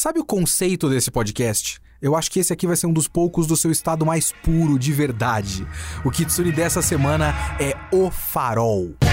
Sabe o conceito desse podcast? Eu acho que esse aqui vai ser um dos poucos do seu estado mais puro de verdade. O Kitsune dessa semana é O Farol.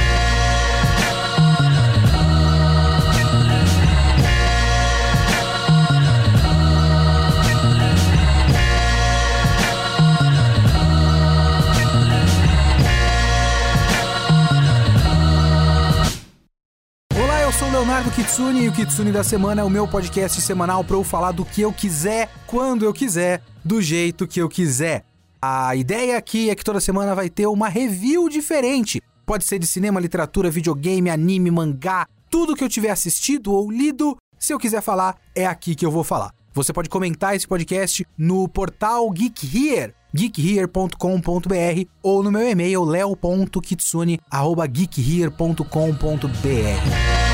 Leonardo Kitsune e o Kitsune da Semana é o meu podcast semanal para eu falar do que eu quiser, quando eu quiser, do jeito que eu quiser. A ideia aqui é que toda semana vai ter uma review diferente. Pode ser de cinema, literatura, videogame, anime, mangá, tudo que eu tiver assistido ou lido. Se eu quiser falar, é aqui que eu vou falar. Você pode comentar esse podcast no portal Geek Here, geekhere.com.br ou no meu e-mail leo.kitsune@geekhere.com.br.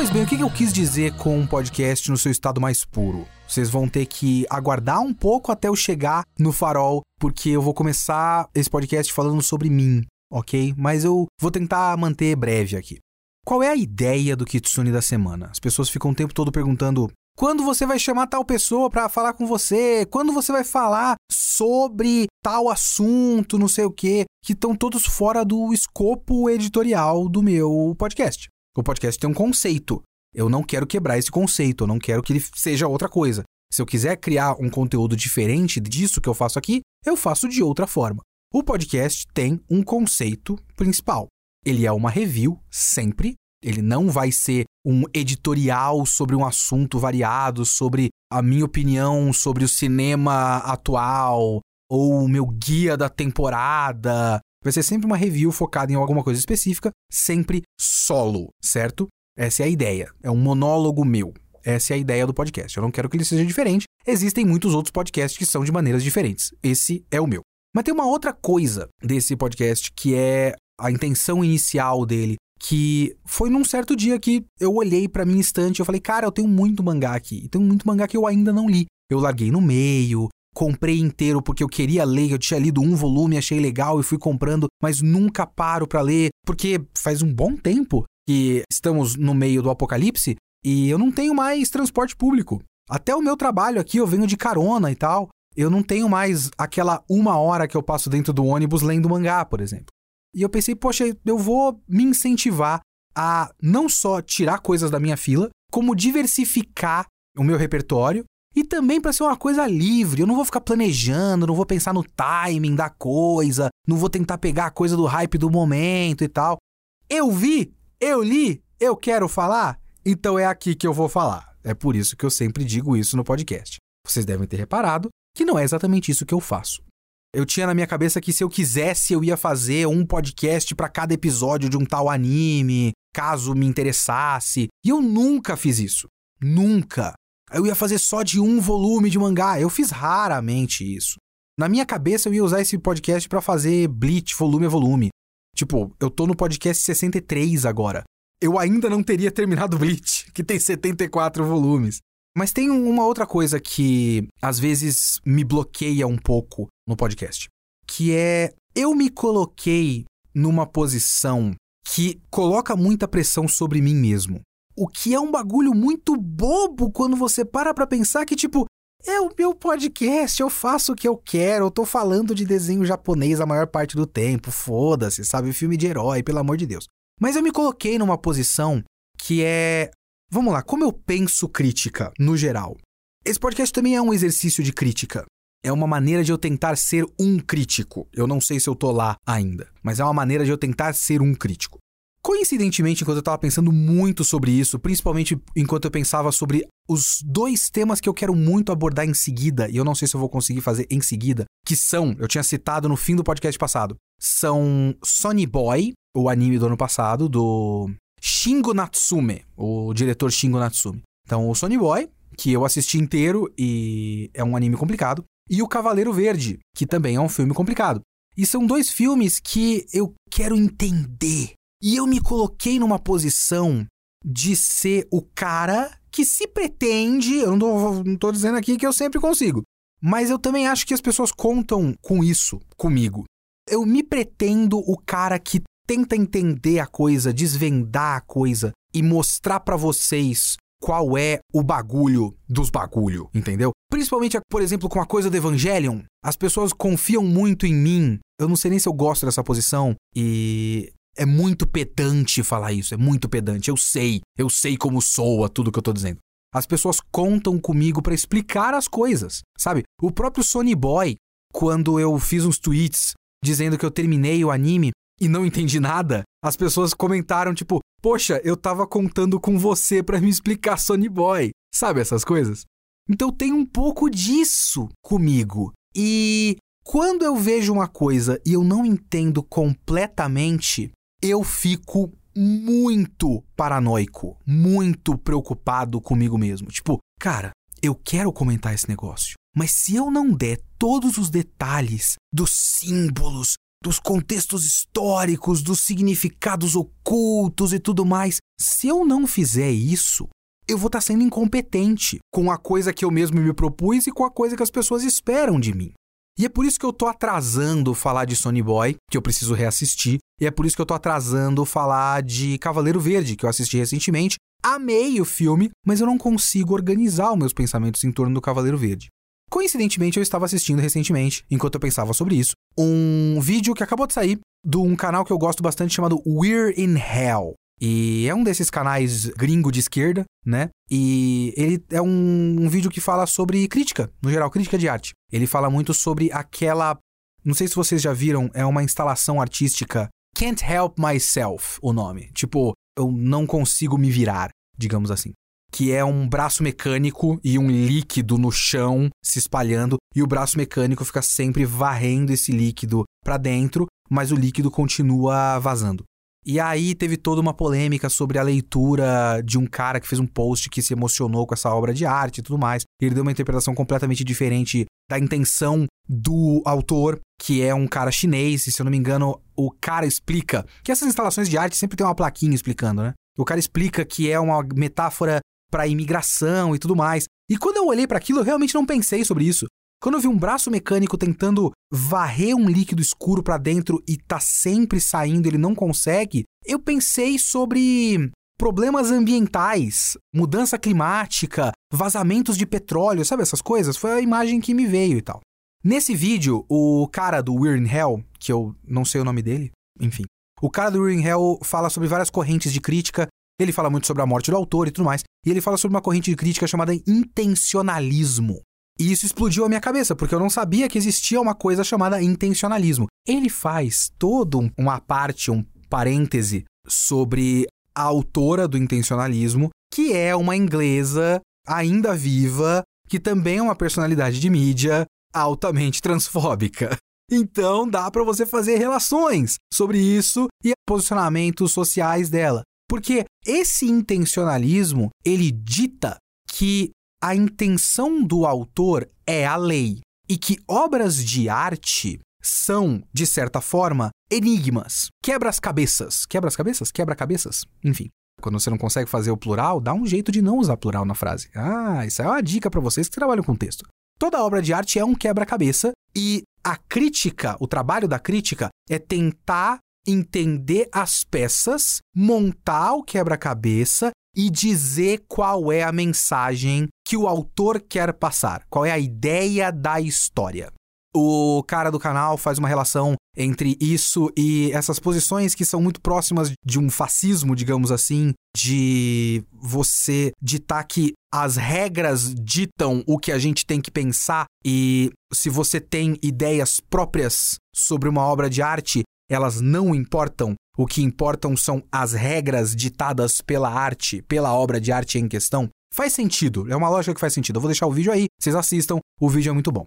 Pois bem, o que eu quis dizer com um podcast no seu estado mais puro? Vocês vão ter que aguardar um pouco até eu chegar no farol, porque eu vou começar esse podcast falando sobre mim, ok? Mas eu vou tentar manter breve aqui. Qual é a ideia do Kitsune da semana? As pessoas ficam o tempo todo perguntando: quando você vai chamar tal pessoa para falar com você? Quando você vai falar sobre tal assunto, não sei o quê, que estão todos fora do escopo editorial do meu podcast. O podcast tem um conceito. Eu não quero quebrar esse conceito, eu não quero que ele seja outra coisa. Se eu quiser criar um conteúdo diferente disso que eu faço aqui, eu faço de outra forma. O podcast tem um conceito principal. Ele é uma review, sempre. Ele não vai ser um editorial sobre um assunto variado, sobre a minha opinião sobre o cinema atual, ou o meu guia da temporada. Vai ser sempre uma review focada em alguma coisa específica, sempre solo, certo? Essa é a ideia. É um monólogo meu. Essa é a ideia do podcast. Eu não quero que ele seja diferente. Existem muitos outros podcasts que são de maneiras diferentes. Esse é o meu. Mas tem uma outra coisa desse podcast que é a intenção inicial dele, que foi num certo dia que eu olhei pra minha estante e eu falei, cara, eu tenho muito mangá aqui. E tem muito mangá que eu ainda não li. Eu larguei no meio, comprei inteiro porque eu queria ler, eu tinha lido um volume, achei legal e fui comprando, mas nunca paro pra ler, porque faz um bom tempo que estamos no meio do apocalipse e eu não tenho mais transporte público. Até o meu trabalho aqui eu venho de carona e tal. Eu não tenho mais aquela uma hora que eu passo dentro do ônibus lendo mangá, por exemplo. E eu pensei, poxa, eu vou me incentivar a não só tirar coisas da minha fila, como diversificar o meu repertório e também para ser uma coisa livre. Eu não vou ficar planejando, não vou pensar no timing da coisa, não vou tentar pegar a coisa do hype do momento e tal. Eu vi, eu li, eu quero falar, então é aqui que eu vou falar. É por isso que eu sempre digo isso no podcast. Vocês devem ter reparado que não é exatamente isso que eu faço. Eu tinha na minha cabeça que se eu quisesse eu ia fazer um podcast para cada episódio de um tal anime, caso me interessasse. E eu nunca fiz isso. Nunca. Eu ia fazer só de um volume de mangá. Eu fiz raramente isso. Na minha cabeça eu ia usar esse podcast para fazer Bleach volume a volume. Tipo, eu tô no podcast 63 agora. Eu ainda não teria terminado Bleach, que tem 74 volumes. Mas tem uma outra coisa que às vezes me bloqueia um pouco no podcast, que é eu me coloquei numa posição que coloca muita pressão sobre mim mesmo. O que é um bagulho muito bobo quando você para pra pensar que, tipo, é o meu podcast, eu faço o que eu quero, eu tô falando de desenho japonês a maior parte do tempo, foda-se, sabe? Filme de herói, pelo amor de Deus. Mas eu me coloquei numa posição que é. Vamos lá, como eu penso crítica, no geral? Esse podcast também é um exercício de crítica. É uma maneira de eu tentar ser um crítico. Eu não sei se eu tô lá ainda, mas é uma maneira de eu tentar ser um crítico. Coincidentemente, enquanto eu estava pensando muito sobre isso, principalmente enquanto eu pensava sobre os dois temas que eu quero muito abordar em seguida, e eu não sei se eu vou conseguir fazer em seguida, que são, eu tinha citado no fim do podcast passado, são Sonny Boy, o anime do ano passado, do Shingo Natsume, o diretor Shingo Natsume. Então, o Sonny Boy, que eu assisti inteiro e é um anime complicado, e o Cavaleiro Verde, que também é um filme complicado. E são dois filmes que eu quero entender. E eu me coloquei numa posição de ser o cara que se pretende. Eu não tô dizendo aqui que eu sempre consigo. Mas eu também acho que as pessoas contam com isso comigo. Eu me pretendo o cara que tenta entender a coisa, desvendar a coisa e mostrar para vocês qual é o bagulho dos bagulho, entendeu? Principalmente, por exemplo, com a coisa do Evangelion. As pessoas confiam muito em mim. Eu não sei nem se eu gosto dessa posição. E é muito pedante falar isso, é muito pedante. Eu sei, eu sei como soa tudo que eu tô dizendo. As pessoas contam comigo para explicar as coisas, sabe? O próprio Sony Boy, quando eu fiz uns tweets dizendo que eu terminei o anime e não entendi nada, as pessoas comentaram tipo, poxa, eu tava contando com você para me explicar Sony Boy. Sabe essas coisas? Então tem um pouco disso comigo. E quando eu vejo uma coisa e eu não entendo completamente, eu fico muito paranoico, muito preocupado comigo mesmo. Tipo, cara, eu quero comentar esse negócio, mas se eu não der todos os detalhes dos símbolos, dos contextos históricos, dos significados ocultos e tudo mais, se eu não fizer isso, eu vou estar tá sendo incompetente com a coisa que eu mesmo me propus e com a coisa que as pessoas esperam de mim. E é por isso que eu tô atrasando falar de Sony Boy, que eu preciso reassistir, e é por isso que eu tô atrasando falar de Cavaleiro Verde, que eu assisti recentemente. Amei o filme, mas eu não consigo organizar os meus pensamentos em torno do Cavaleiro Verde. Coincidentemente, eu estava assistindo recentemente, enquanto eu pensava sobre isso, um vídeo que acabou de sair de um canal que eu gosto bastante chamado We're in Hell. E é um desses canais gringo de esquerda, né? E ele é um, um, vídeo que fala sobre crítica, no geral, crítica de arte. Ele fala muito sobre aquela. Não sei se vocês já viram, é uma instalação artística. Can't Help Myself, o nome. Tipo, eu não consigo me virar, digamos assim. Que é um braço mecânico e um líquido no chão se espalhando, e o braço mecânico fica sempre varrendo esse líquido para dentro, mas o líquido continua vazando. E aí teve toda uma polêmica sobre a leitura de um cara que fez um post que se emocionou com essa obra de arte e tudo mais. Ele deu uma interpretação completamente diferente da intenção do autor, que é um cara chinês, e se eu não me engano, o cara explica que essas instalações de arte sempre tem uma plaquinha explicando, né? O cara explica que é uma metáfora para imigração e tudo mais. E quando eu olhei para aquilo, eu realmente não pensei sobre isso. Quando eu vi um braço mecânico tentando varrer um líquido escuro para dentro e tá sempre saindo, ele não consegue, eu pensei sobre problemas ambientais, mudança climática, vazamentos de petróleo, sabe essas coisas? Foi a imagem que me veio e tal. Nesse vídeo, o cara do We're in Hell, que eu não sei o nome dele, enfim. O cara do We're in Hell fala sobre várias correntes de crítica, ele fala muito sobre a morte do autor e tudo mais, e ele fala sobre uma corrente de crítica chamada intencionalismo. E isso explodiu a minha cabeça, porque eu não sabia que existia uma coisa chamada intencionalismo. Ele faz todo uma parte, um parêntese sobre a autora do intencionalismo, que é uma inglesa ainda viva, que também é uma personalidade de mídia altamente transfóbica. Então dá para você fazer relações sobre isso e posicionamentos sociais dela. Porque esse intencionalismo, ele dita que a intenção do autor é a lei e que obras de arte são, de certa forma, enigmas, quebras-cabeças. Quebras-cabeças? Quebra-cabeças? Enfim. Quando você não consegue fazer o plural, dá um jeito de não usar plural na frase. Ah, isso é uma dica para vocês que trabalham com texto. Toda obra de arte é um quebra-cabeça e a crítica, o trabalho da crítica é tentar entender as peças, montar o quebra-cabeça e dizer qual é a mensagem que o autor quer passar, qual é a ideia da história. O cara do canal faz uma relação entre isso e essas posições que são muito próximas de um fascismo, digamos assim, de você ditar que as regras ditam o que a gente tem que pensar e se você tem ideias próprias sobre uma obra de arte, elas não importam. O que importam são as regras ditadas pela arte, pela obra de arte em questão. Faz sentido, é uma lógica que faz sentido. Eu vou deixar o vídeo aí, vocês assistam, o vídeo é muito bom.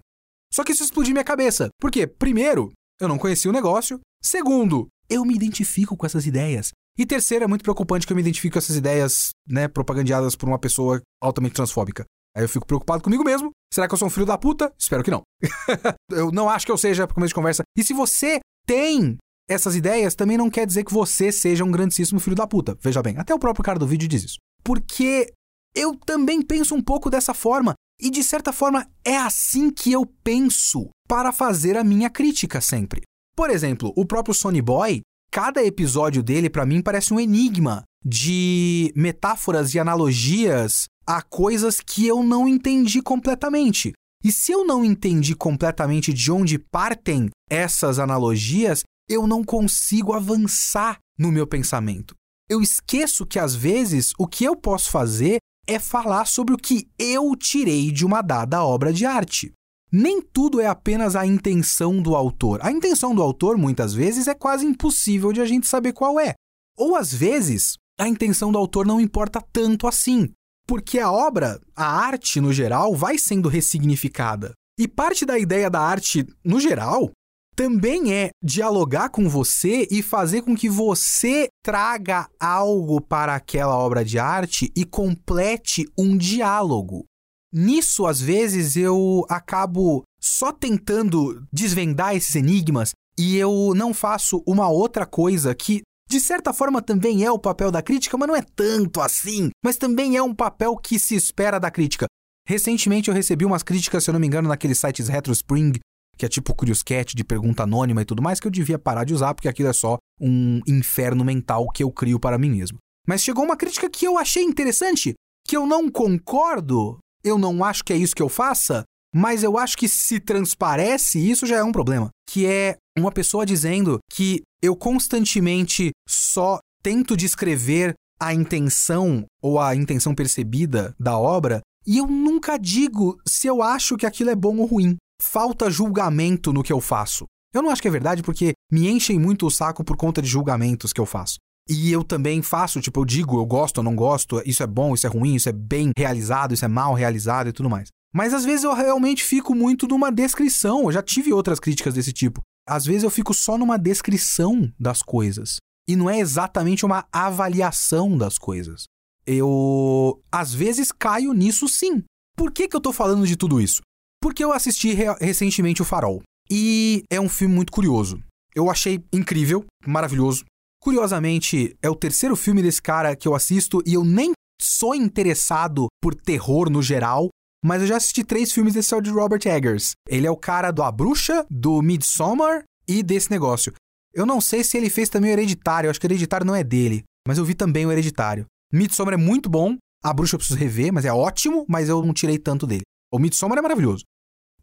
Só que isso explodiu minha cabeça. Por quê? Primeiro, eu não conhecia o negócio. Segundo, eu me identifico com essas ideias. E terceiro, é muito preocupante que eu me identifique com essas ideias, né, propagandeadas por uma pessoa altamente transfóbica. Aí eu fico preocupado comigo mesmo. Será que eu sou um filho da puta? Espero que não. eu não acho que eu seja, por começo de conversa. E se você tem essas ideias também não quer dizer que você seja um grandíssimo filho da puta. Veja bem, até o próprio cara do vídeo diz isso. Porque eu também penso um pouco dessa forma. E de certa forma é assim que eu penso para fazer a minha crítica sempre. Por exemplo, o próprio Sony Boy, cada episódio dele, para mim, parece um enigma de metáforas e analogias a coisas que eu não entendi completamente. E se eu não entendi completamente de onde partem essas analogias, eu não consigo avançar no meu pensamento. Eu esqueço que às vezes o que eu posso fazer é falar sobre o que eu tirei de uma dada obra de arte. Nem tudo é apenas a intenção do autor. A intenção do autor, muitas vezes, é quase impossível de a gente saber qual é. Ou às vezes, a intenção do autor não importa tanto assim, porque a obra, a arte no geral, vai sendo ressignificada. E parte da ideia da arte no geral também é dialogar com você e fazer com que você traga algo para aquela obra de arte e complete um diálogo. Nisso, às vezes, eu acabo só tentando desvendar esses enigmas e eu não faço uma outra coisa que, de certa forma, também é o papel da crítica, mas não é tanto assim. Mas também é um papel que se espera da crítica. Recentemente eu recebi umas críticas, se eu não me engano, naqueles sites RetroSpring que é tipo Curious Cat de pergunta anônima e tudo mais, que eu devia parar de usar, porque aquilo é só um inferno mental que eu crio para mim mesmo. Mas chegou uma crítica que eu achei interessante, que eu não concordo, eu não acho que é isso que eu faça, mas eu acho que se transparece, isso já é um problema. Que é uma pessoa dizendo que eu constantemente só tento descrever a intenção ou a intenção percebida da obra e eu nunca digo se eu acho que aquilo é bom ou ruim falta julgamento no que eu faço. Eu não acho que é verdade porque me enchem muito o saco por conta de julgamentos que eu faço. E eu também faço, tipo, eu digo, eu gosto, eu não gosto, isso é bom, isso é ruim, isso é bem realizado, isso é mal realizado e tudo mais. Mas às vezes eu realmente fico muito numa descrição. Eu já tive outras críticas desse tipo. Às vezes eu fico só numa descrição das coisas. E não é exatamente uma avaliação das coisas. Eu, às vezes, caio nisso sim. Por que, que eu tô falando de tudo isso? Porque eu assisti re recentemente O Farol. E é um filme muito curioso. Eu achei incrível, maravilhoso. Curiosamente, é o terceiro filme desse cara que eu assisto e eu nem sou interessado por terror no geral, mas eu já assisti três filmes desse de Robert Eggers. Ele é o cara do A Bruxa, do Midsommar e desse negócio. Eu não sei se ele fez também o Hereditário, eu acho que o Hereditário não é dele, mas eu vi também o Hereditário. Midsommar é muito bom, A Bruxa eu preciso rever, mas é ótimo, mas eu não tirei tanto dele. O Midsommar é maravilhoso.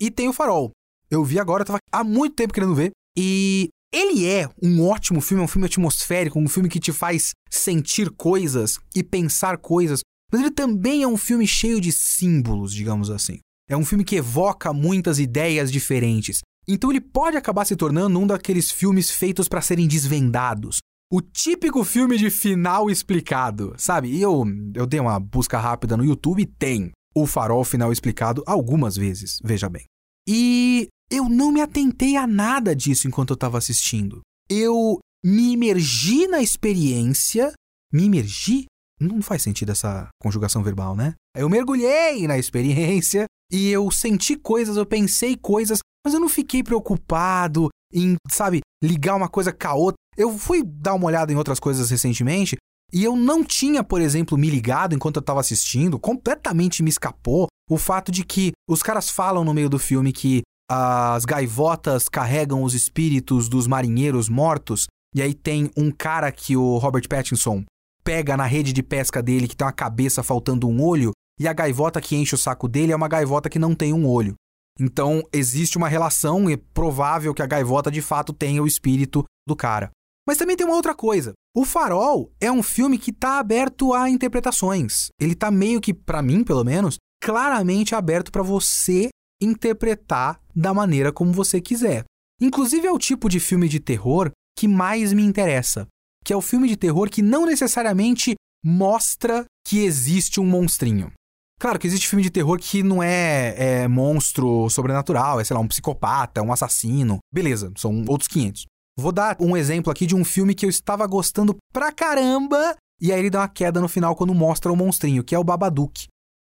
E tem o Farol. Eu vi agora, eu tava há muito tempo querendo ver. E ele é um ótimo filme, é um filme atmosférico, um filme que te faz sentir coisas e pensar coisas. Mas ele também é um filme cheio de símbolos, digamos assim. É um filme que evoca muitas ideias diferentes. Então ele pode acabar se tornando um daqueles filmes feitos para serem desvendados. O típico filme de final explicado, sabe? E eu, eu dei uma busca rápida no YouTube e tem o farol final explicado algumas vezes, veja bem. E eu não me atentei a nada disso enquanto eu estava assistindo. Eu me imergi na experiência. Me imergi? Não faz sentido essa conjugação verbal, né? Eu mergulhei na experiência e eu senti coisas, eu pensei coisas, mas eu não fiquei preocupado em, sabe, ligar uma coisa com a outra. Eu fui dar uma olhada em outras coisas recentemente e eu não tinha, por exemplo, me ligado enquanto eu estava assistindo, completamente me escapou o fato de que os caras falam no meio do filme que as gaivotas carregam os espíritos dos marinheiros mortos, e aí tem um cara que o Robert Pattinson pega na rede de pesca dele que tem uma cabeça faltando um olho, e a gaivota que enche o saco dele é uma gaivota que não tem um olho. Então existe uma relação, é provável que a gaivota de fato tenha o espírito do cara. Mas também tem uma outra coisa. O Farol é um filme que está aberto a interpretações. Ele está meio que, para mim pelo menos, claramente aberto para você interpretar da maneira como você quiser. Inclusive é o tipo de filme de terror que mais me interessa, que é o filme de terror que não necessariamente mostra que existe um monstrinho. Claro que existe filme de terror que não é, é monstro sobrenatural, é sei lá, um psicopata, um assassino. Beleza, são outros 500. Vou dar um exemplo aqui de um filme que eu estava gostando pra caramba, e aí ele dá uma queda no final quando mostra o monstrinho, que é o Babadook.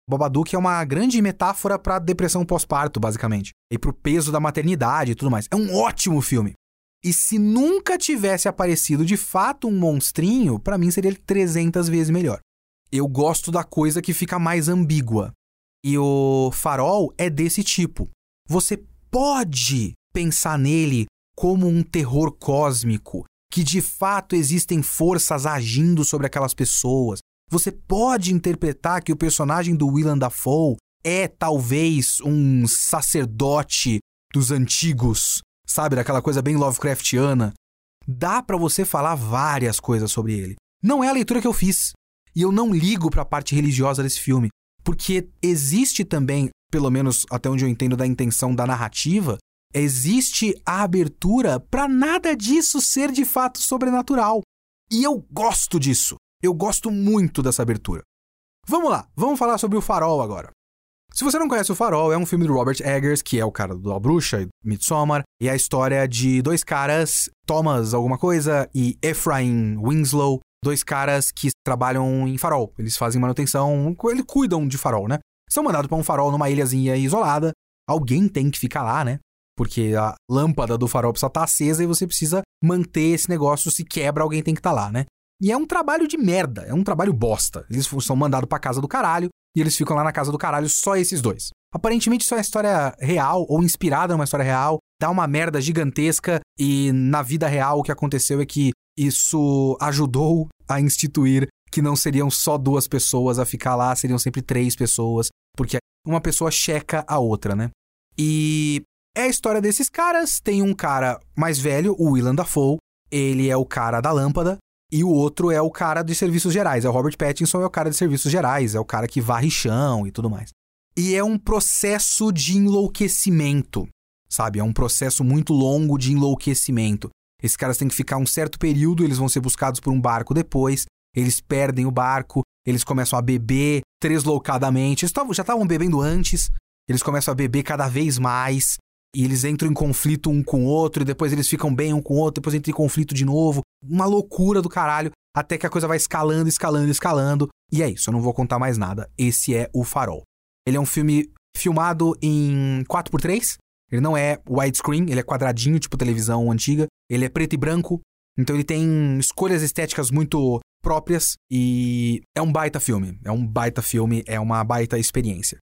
O Babadook é uma grande metáfora para depressão pós-parto, basicamente, e pro peso da maternidade e tudo mais. É um ótimo filme. E se nunca tivesse aparecido de fato um monstrinho, para mim seria 300 vezes melhor. Eu gosto da coisa que fica mais ambígua. E o Farol é desse tipo. Você pode pensar nele como um terror cósmico. que de fato existem forças agindo sobre aquelas pessoas. Você pode interpretar que o personagem do Willem Dafoe é talvez um sacerdote dos antigos, sabe, daquela coisa bem Lovecraftiana. Dá para você falar várias coisas sobre ele. Não é a leitura que eu fiz. E eu não ligo para a parte religiosa desse filme, porque existe também, pelo menos até onde eu entendo da intenção da narrativa, existe a abertura para nada disso ser de fato sobrenatural. E eu gosto disso. Eu gosto muito dessa abertura. Vamos lá, vamos falar sobre o Farol agora. Se você não conhece o Farol, é um filme do Robert Eggers, que é o cara do A Bruxa e Midsommar, e é a história de dois caras, Thomas alguma coisa e Ephraim Winslow, dois caras que trabalham em farol. Eles fazem manutenção, eles cuidam de farol, né? São mandados para um farol numa ilhazinha isolada. Alguém tem que ficar lá, né? Porque a lâmpada do farol precisa estar tá acesa e você precisa manter esse negócio. Se quebra, alguém tem que estar tá lá, né? E é um trabalho de merda, é um trabalho bosta. Eles são mandados pra casa do caralho e eles ficam lá na casa do caralho, só esses dois. Aparentemente isso é uma história real ou inspirada numa história real, dá uma merda gigantesca e na vida real o que aconteceu é que isso ajudou a instituir que não seriam só duas pessoas a ficar lá, seriam sempre três pessoas, porque uma pessoa checa a outra, né? E é a história desses caras. Tem um cara mais velho, o Willem Dafoe, ele é o cara da lâmpada, e o outro é o cara de serviços gerais. É o Robert Pattinson, é o cara de serviços gerais, é o cara que varre chão e tudo mais. E é um processo de enlouquecimento, sabe? É um processo muito longo de enlouquecimento. Esses caras têm que ficar um certo período, eles vão ser buscados por um barco depois, eles perdem o barco, eles começam a beber tresloucadamente. Eles já estavam bebendo antes, eles começam a beber cada vez mais, e eles entram em conflito um com o outro, e depois eles ficam bem um com o outro, depois entram em conflito de novo. Uma loucura do caralho, até que a coisa vai escalando, escalando, escalando. E é isso, eu não vou contar mais nada. Esse é O Farol. Ele é um filme filmado em 4x3. Ele não é widescreen, ele é quadradinho, tipo televisão antiga. Ele é preto e branco. Então ele tem escolhas estéticas muito próprias e é um baita filme. É um baita filme, é uma baita experiência.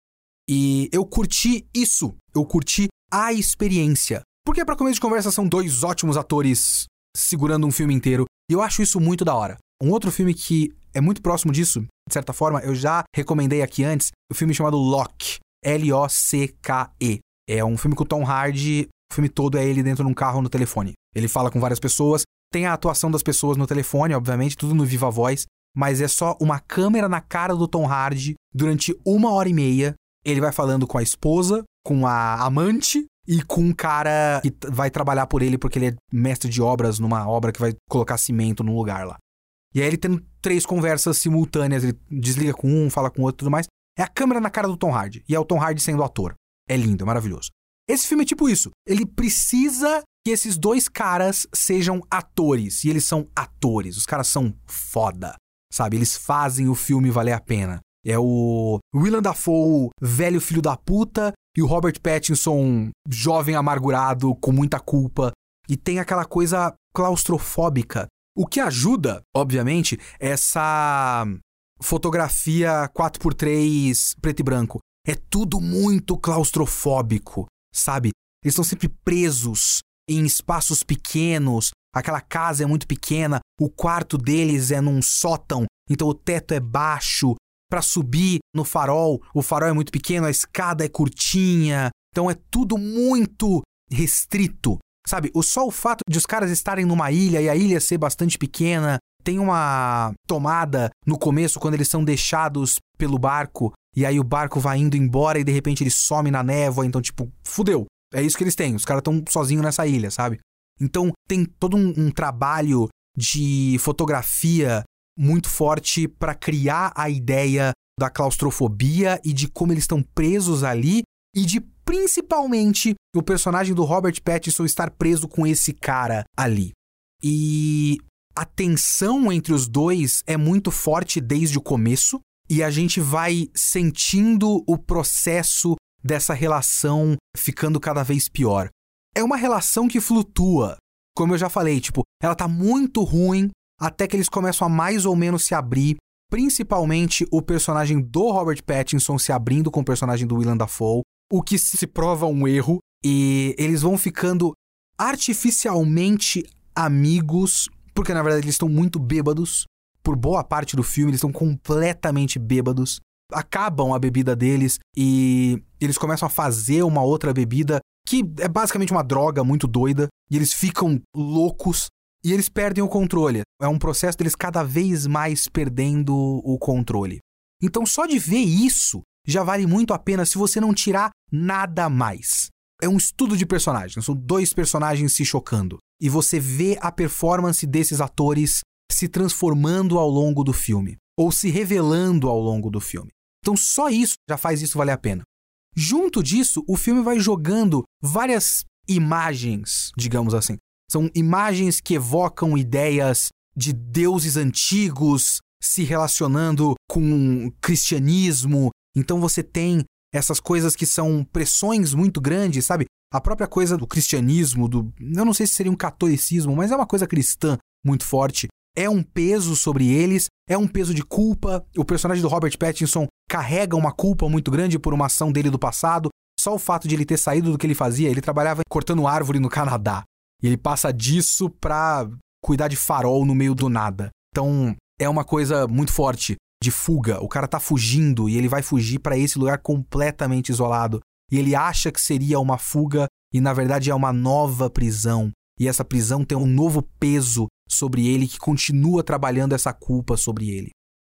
E eu curti isso. Eu curti a experiência. Porque para começo de conversa são dois ótimos atores segurando um filme inteiro. E eu acho isso muito da hora. Um outro filme que é muito próximo disso, de certa forma, eu já recomendei aqui antes, o filme chamado Lock. L-O-C-K-E. É um filme com o Tom Hardy, o filme todo é ele dentro de um carro no telefone. Ele fala com várias pessoas, tem a atuação das pessoas no telefone, obviamente, tudo no viva voz, mas é só uma câmera na cara do Tom Hardy durante uma hora e meia. Ele vai falando com a esposa, com a amante e com um cara que vai trabalhar por ele porque ele é mestre de obras numa obra que vai colocar cimento no lugar lá. E aí ele tem três conversas simultâneas, ele desliga com um, fala com o outro e tudo mais. É a câmera na cara do Tom Hardy. E é o Tom Hardy sendo ator. É lindo, é maravilhoso. Esse filme é tipo isso. Ele precisa que esses dois caras sejam atores. E eles são atores. Os caras são foda. Sabe? Eles fazem o filme valer a pena. É o Willem Dafoe, velho filho da puta, e o Robert Pattinson, jovem amargurado, com muita culpa. E tem aquela coisa claustrofóbica. O que ajuda, obviamente, essa fotografia 4x3 preto e branco. É tudo muito claustrofóbico, sabe? Eles estão sempre presos em espaços pequenos. Aquela casa é muito pequena, o quarto deles é num sótão, então o teto é baixo, para subir no farol, o farol é muito pequeno, a escada é curtinha, então é tudo muito restrito. Sabe, só o fato de os caras estarem numa ilha e a ilha ser bastante pequena, tem uma tomada no começo quando eles são deixados pelo barco e aí o barco vai indo embora e de repente ele some na névoa, então tipo, fudeu. É isso que eles têm, os caras estão sozinhos nessa ilha, sabe? Então tem todo um, um trabalho de fotografia muito forte para criar a ideia da claustrofobia e de como eles estão presos ali e de principalmente o personagem do Robert Pattinson estar preso com esse cara ali. E a tensão entre os dois é muito forte desde o começo e a gente vai sentindo o processo dessa relação ficando cada vez pior. É uma relação que flutua. Como eu já falei, tipo, ela tá muito ruim até que eles começam a mais ou menos se abrir, principalmente o personagem do Robert Pattinson se abrindo com o personagem do Willem Dafoe, o que se prova um erro, e eles vão ficando artificialmente amigos, porque na verdade eles estão muito bêbados. Por boa parte do filme, eles estão completamente bêbados. Acabam a bebida deles e eles começam a fazer uma outra bebida que é basicamente uma droga muito doida. E eles ficam loucos e eles perdem o controle. É um processo deles cada vez mais perdendo o controle. Então, só de ver isso já vale muito a pena se você não tirar nada mais. É um estudo de personagens, são dois personagens se chocando. E você vê a performance desses atores se transformando ao longo do filme, ou se revelando ao longo do filme. Então, só isso já faz isso valer a pena. Junto disso, o filme vai jogando várias imagens, digamos assim. São imagens que evocam ideias de deuses antigos se relacionando com cristianismo. Então você tem essas coisas que são pressões muito grandes, sabe? A própria coisa do cristianismo, do. Eu não sei se seria um catolicismo, mas é uma coisa cristã muito forte. É um peso sobre eles, é um peso de culpa. O personagem do Robert Pattinson carrega uma culpa muito grande por uma ação dele do passado. Só o fato de ele ter saído do que ele fazia, ele trabalhava cortando árvore no Canadá. E ele passa disso pra cuidar de farol no meio do nada. Então, é uma coisa muito forte de fuga. O cara tá fugindo e ele vai fugir para esse lugar completamente isolado. E ele acha que seria uma fuga e na verdade é uma nova prisão. E essa prisão tem um novo peso sobre ele que continua trabalhando essa culpa sobre ele.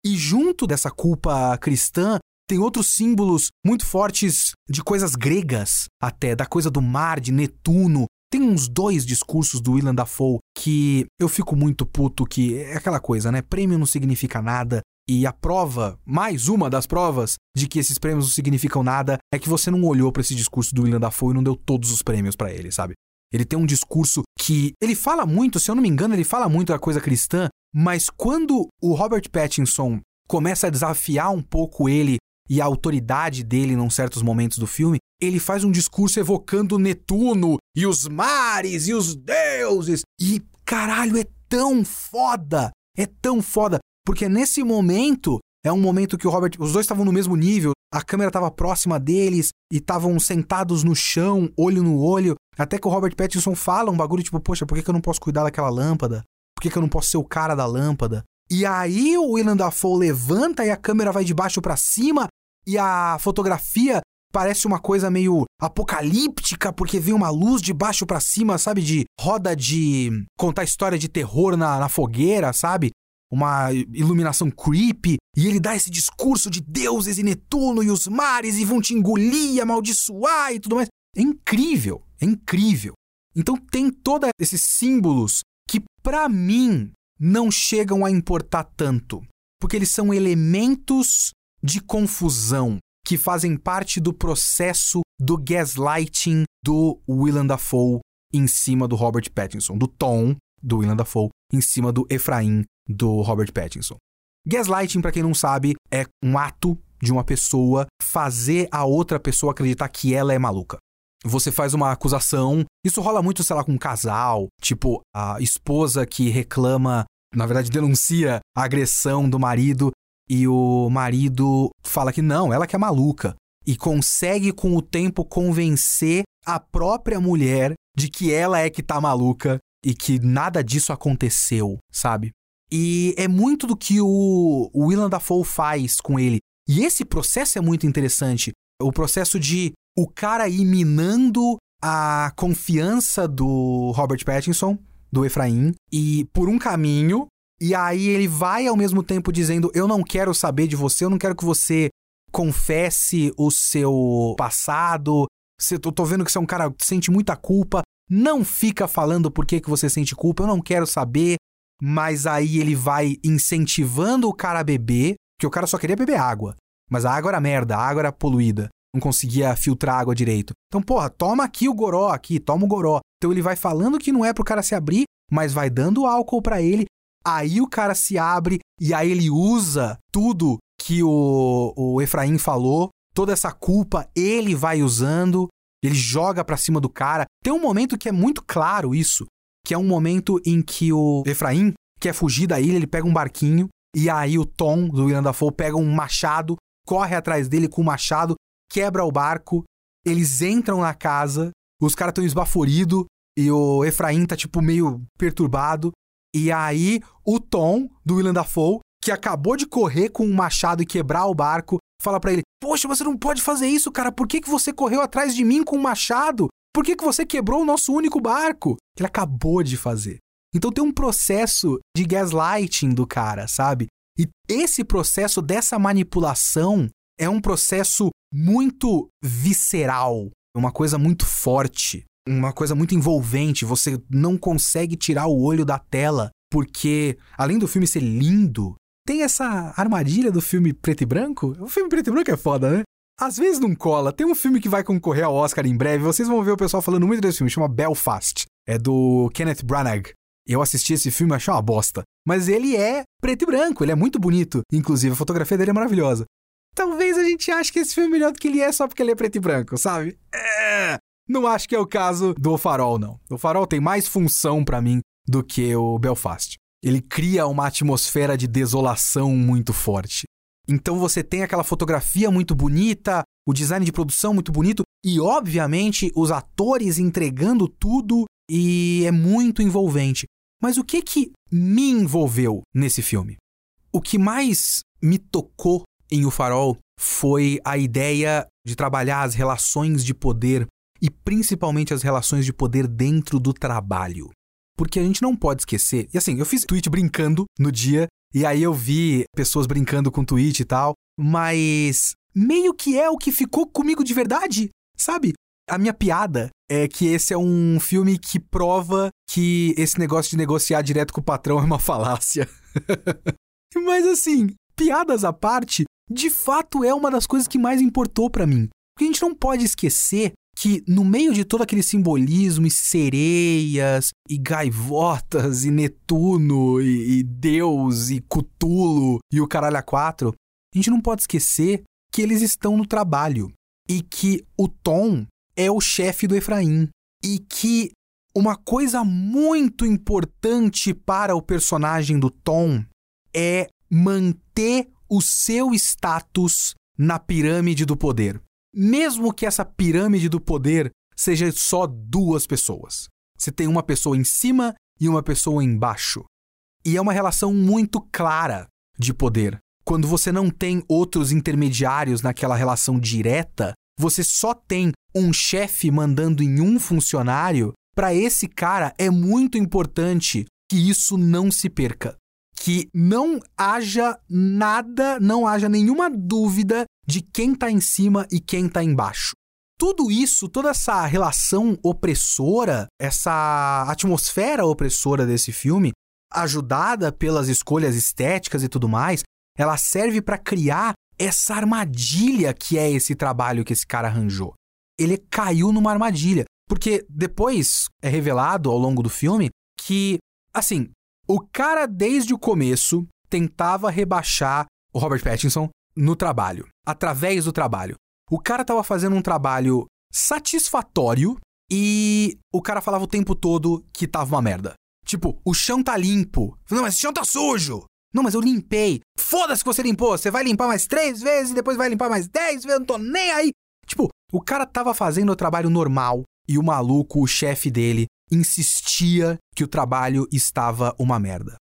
E junto dessa culpa cristã, tem outros símbolos muito fortes de coisas gregas, até da coisa do mar, de Netuno. Tem uns dois discursos do William Dafoe que eu fico muito puto que é aquela coisa, né? Prêmio não significa nada. E a prova, mais uma das provas de que esses prêmios não significam nada, é que você não olhou para esse discurso do William Dafoe e não deu todos os prêmios para ele, sabe? Ele tem um discurso que ele fala muito, se eu não me engano, ele fala muito da coisa cristã, mas quando o Robert Pattinson começa a desafiar um pouco ele e a autoridade dele em certos momentos do filme, ele faz um discurso evocando Netuno e os mares e os deuses. E caralho, é tão foda! É tão foda, porque nesse momento é um momento que o Robert, os dois estavam no mesmo nível, a câmera estava próxima deles e estavam sentados no chão, olho no olho, até que o Robert Pattinson fala um bagulho tipo, poxa, por que, que eu não posso cuidar daquela lâmpada? Por que, que eu não posso ser o cara da lâmpada? E aí o William Dafoe levanta e a câmera vai de baixo para cima e a fotografia parece uma coisa meio apocalíptica, porque vem uma luz de baixo para cima, sabe? De roda de contar história de terror na, na fogueira, sabe? Uma iluminação creepy. E ele dá esse discurso de deuses e Netuno e os mares e vão te engolir, amaldiçoar e tudo mais. É incrível, é incrível. Então tem todos esses símbolos que, para mim, não chegam a importar tanto. Porque eles são elementos de confusão que fazem parte do processo do gaslighting do Willem Dafoe em cima do Robert Pattinson, do Tom do Willem Dafoe em cima do Efraim do Robert Pattinson. Gaslighting, para quem não sabe, é um ato de uma pessoa fazer a outra pessoa acreditar que ela é maluca. Você faz uma acusação, isso rola muito, sei lá, com um casal, tipo a esposa que reclama, na verdade denuncia a agressão do marido e o marido fala que não, ela que é maluca. E consegue com o tempo convencer a própria mulher de que ela é que tá maluca e que nada disso aconteceu, sabe? E é muito do que o, o Willem Dafoe faz com ele. E esse processo é muito interessante. O processo de o cara ir minando a confiança do Robert Pattinson, do Efraim, e por um caminho e aí ele vai ao mesmo tempo dizendo: Eu não quero saber de você, eu não quero que você confesse o seu passado. Eu tô vendo que você é um cara que sente muita culpa. Não fica falando por que, que você sente culpa, eu não quero saber. Mas aí ele vai incentivando o cara a beber, que o cara só queria beber água. Mas a água era merda, a água era poluída. Não conseguia filtrar água direito. Então, porra, toma aqui o goró aqui, toma o goró. Então ele vai falando que não é pro cara se abrir, mas vai dando álcool para ele Aí o cara se abre e aí ele usa tudo que o, o Efraim falou, toda essa culpa ele vai usando, ele joga pra cima do cara. Tem um momento que é muito claro isso, que é um momento em que o Efraim quer fugir da ilha, ele pega um barquinho e aí o Tom do William Dafoe pega um machado, corre atrás dele com o machado, quebra o barco, eles entram na casa, os caras estão esbaforidos, e o Efraim tá, tipo, meio perturbado. E aí, o Tom, do William Dafoe, que acabou de correr com um machado e quebrar o barco, fala para ele: Poxa, você não pode fazer isso, cara. Por que, que você correu atrás de mim com um machado? Por que, que você quebrou o nosso único barco? Que ele acabou de fazer. Então tem um processo de gaslighting do cara, sabe? E esse processo dessa manipulação é um processo muito visceral, uma coisa muito forte, uma coisa muito envolvente. Você não consegue tirar o olho da tela, porque além do filme ser lindo, tem essa armadilha do filme preto e branco. O filme preto e branco é foda, né? Às vezes não cola. Tem um filme que vai concorrer ao Oscar em breve. Vocês vão ver o pessoal falando muito desse filme. Chama Belfast. É do Kenneth Branagh. Eu assisti esse filme e achei uma bosta. Mas ele é preto e branco, ele é muito bonito. Inclusive, a fotografia dele é maravilhosa. Talvez a gente ache que esse filme é melhor do que ele é só porque ele é preto e branco, sabe? É... Não acho que é o caso do Farol, não. O Farol tem mais função para mim do que o Belfast. Ele cria uma atmosfera de desolação muito forte. Então você tem aquela fotografia muito bonita, o design de produção muito bonito e, obviamente, os atores entregando tudo e é muito envolvente. Mas o que que me envolveu nesse filme? O que mais me tocou em O Farol foi a ideia de trabalhar as relações de poder e principalmente as relações de poder dentro do trabalho. Porque a gente não pode esquecer. E assim, eu fiz tweet brincando no dia, e aí eu vi pessoas brincando com tweet e tal, mas meio que é o que ficou comigo de verdade, sabe? A minha piada é que esse é um filme que prova que esse negócio de negociar direto com o patrão é uma falácia. Mas assim, piadas à parte, de fato é uma das coisas que mais importou para mim. Porque a gente não pode esquecer que no meio de todo aquele simbolismo e sereias e gaivotas e Netuno e, e Deus e Cutulo e o caralho a quatro, a gente não pode esquecer que eles estão no trabalho e que o Tom é o chefe do Efraim. E que uma coisa muito importante para o personagem do Tom é manter o seu status na pirâmide do poder. Mesmo que essa pirâmide do poder seja só duas pessoas. Você tem uma pessoa em cima e uma pessoa embaixo. E é uma relação muito clara de poder. Quando você não tem outros intermediários naquela relação direta, você só tem um chefe mandando em um funcionário, para esse cara é muito importante que isso não se perca. Que não haja nada, não haja nenhuma dúvida de quem está em cima e quem está embaixo. Tudo isso, toda essa relação opressora, essa atmosfera opressora desse filme, ajudada pelas escolhas estéticas e tudo mais, ela serve para criar essa armadilha que é esse trabalho que esse cara arranjou. Ele caiu numa armadilha. Porque depois é revelado ao longo do filme que, assim, o cara desde o começo tentava rebaixar o Robert Pattinson no trabalho, através do trabalho. O cara tava fazendo um trabalho satisfatório e o cara falava o tempo todo que tava uma merda. Tipo, o chão tá limpo. Não, mas esse chão tá sujo. Não, mas eu limpei. Foda-se que você limpou. Você vai limpar mais três vezes e depois vai limpar mais dez vezes. Eu não tô nem aí. Tipo, o cara tava fazendo o trabalho normal e o maluco, o chefe dele, insistia que o trabalho estava uma merda.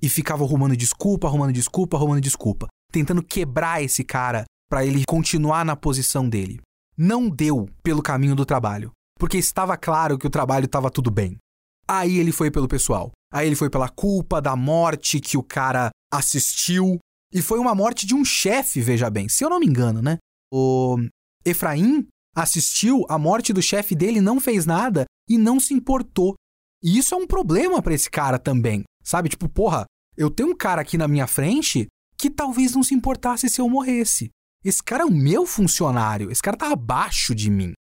E ficava arrumando desculpa, arrumando desculpa, arrumando desculpa, tentando quebrar esse cara para ele continuar na posição dele. Não deu pelo caminho do trabalho, porque estava claro que o trabalho estava tudo bem. Aí ele foi pelo pessoal. Aí ele foi pela culpa da morte que o cara assistiu. E foi uma morte de um chefe, veja bem, se eu não me engano, né? O Efraim assistiu a morte do chefe dele, não fez nada e não se importou. E isso é um problema para esse cara também, sabe? Tipo, porra, eu tenho um cara aqui na minha frente que talvez não se importasse se eu morresse. Esse cara é o meu funcionário, esse cara tá abaixo de mim.